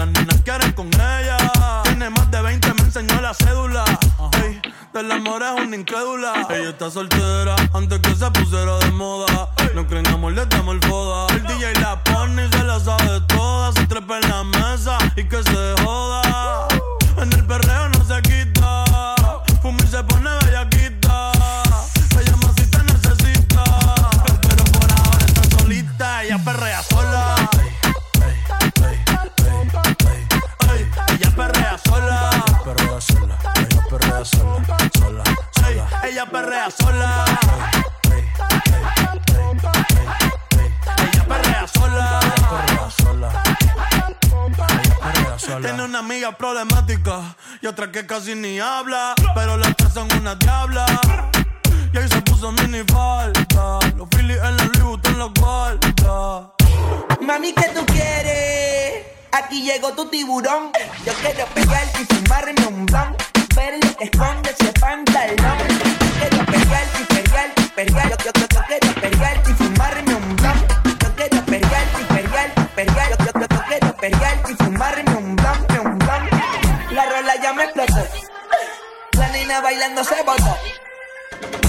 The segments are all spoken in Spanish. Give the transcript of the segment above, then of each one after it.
Las nenas quieren con ella. Tiene más de 20, me enseñó la cédula. Ey, del amor es una incrédula. Ella está soltera antes que se pusiera de moda. No creen amor, le damos el foda. Perrea sola, sola, ella perrea sola. Ella perrea sola. Sola. Tiene una amiga problemática y otra que casi ni habla, pero las tres son una diabla. Y ahí se puso mini falta. Los Phillies en la Louis Vuitton los guarda. Mami, ¿qué tú quieres? Aquí llegó tu tiburón. Yo quiero pegarte y fumarme un blunt. Ver lo que esconde ese pantalón. Quiero pegarte y pegarte y pegarte. Yo, yo, yo, yo quiero y fumarme un blunt. Yo quiero pegarte y pegarte y pegarte. Yo, yo, yo, yo quiero y fumarme un blunt, un blunt. La rola ya me explotó. La nena bailando se botó.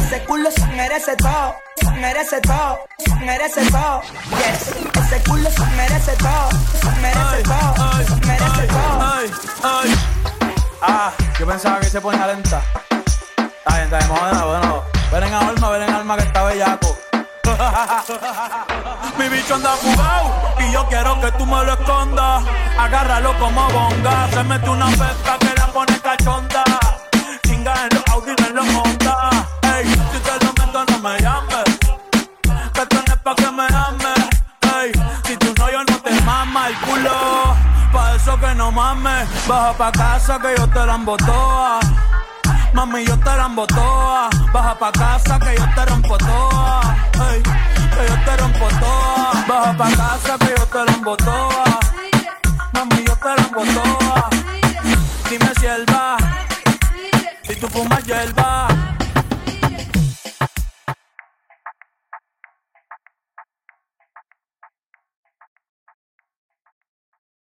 Ese culo se merece todo, se merece todo, se merece todo. Yes, ese culo se merece todo, se merece todo, se merece todo. Ay, ay. Ah, yo pensaba que se ponía lenta. Está bien, está bien, de nuevo. Ven en alma, ven en alma que está bellaco. Mi bicho anda jugado y yo quiero que tú me lo escondas. Agárralo como bonga. Se mete una pesca que mames. Baja pa' casa que yo te la embotoa. Mami, yo te la embotoa. Baja pa' casa que yo te rompo toa. Que yo te rompo toa. Baja pa' casa que yo te la embotoa. Mami, yo te la embotoa. Dime si él va. Si tú fumas, yo él va.